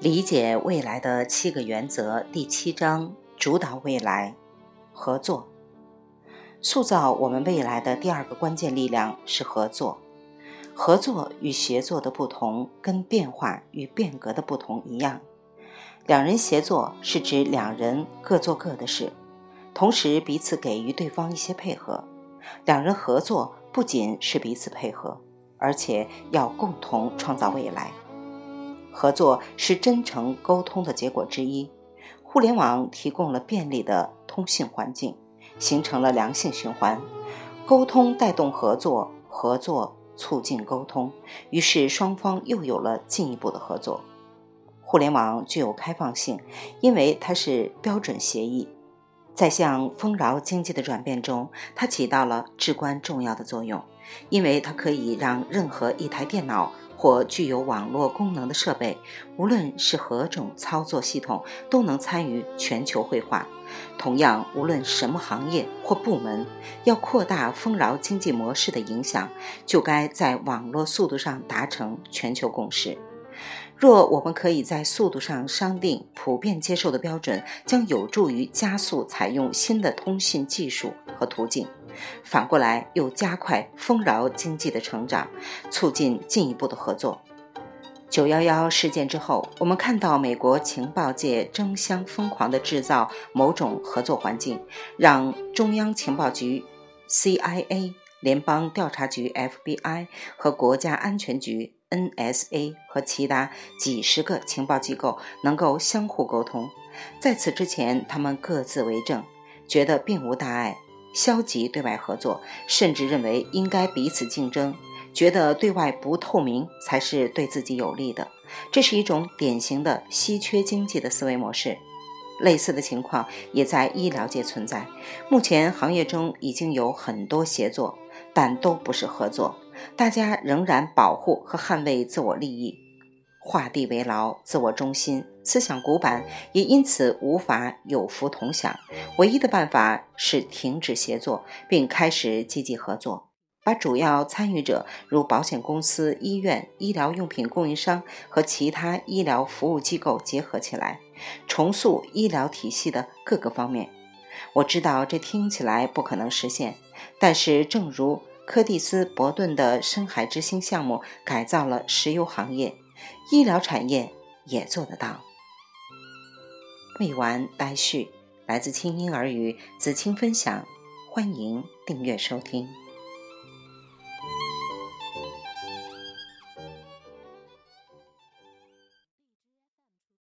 理解未来的七个原则第七章：主导未来，合作。塑造我们未来的第二个关键力量是合作。合作与协作的不同，跟变化与变革的不同一样。两人协作是指两人各做各的事，同时彼此给予对方一些配合。两人合作不仅是彼此配合，而且要共同创造未来。合作是真诚沟通的结果之一。互联网提供了便利的通信环境，形成了良性循环。沟通带动合作，合作促进沟通，于是双方又有了进一步的合作。互联网具有开放性，因为它是标准协议。在向丰饶经济的转变中，它起到了至关重要的作用，因为它可以让任何一台电脑。或具有网络功能的设备，无论是何种操作系统，都能参与全球绘画。同样，无论什么行业或部门，要扩大丰饶经济模式的影响，就该在网络速度上达成全球共识。若我们可以在速度上商定普遍接受的标准，将有助于加速采用新的通信技术和途径。反过来又加快丰饶经济的成长，促进进一步的合作。九幺幺事件之后，我们看到美国情报界争相疯狂地制造某种合作环境，让中央情报局 （CIA）、联邦调查局 （FBI） 和国家安全局 （NSA） 和其他几十个情报机构能够相互沟通。在此之前，他们各自为政，觉得并无大碍。消极对外合作，甚至认为应该彼此竞争，觉得对外不透明才是对自己有利的。这是一种典型的稀缺经济的思维模式。类似的情况也在医疗界存在。目前行业中已经有很多协作，但都不是合作，大家仍然保护和捍卫自我利益。画地为牢，自我中心，思想古板，也因此无法有福同享。唯一的办法是停止协作，并开始积极合作，把主要参与者如保险公司、医院、医疗用品供应商和其他医疗服务机构结合起来，重塑医疗体系的各个方面。我知道这听起来不可能实现，但是正如柯蒂斯·伯顿的深海之星项目改造了石油行业。医疗产业也做得到。未完待续，来自清音儿语子青分享，欢迎订阅收听。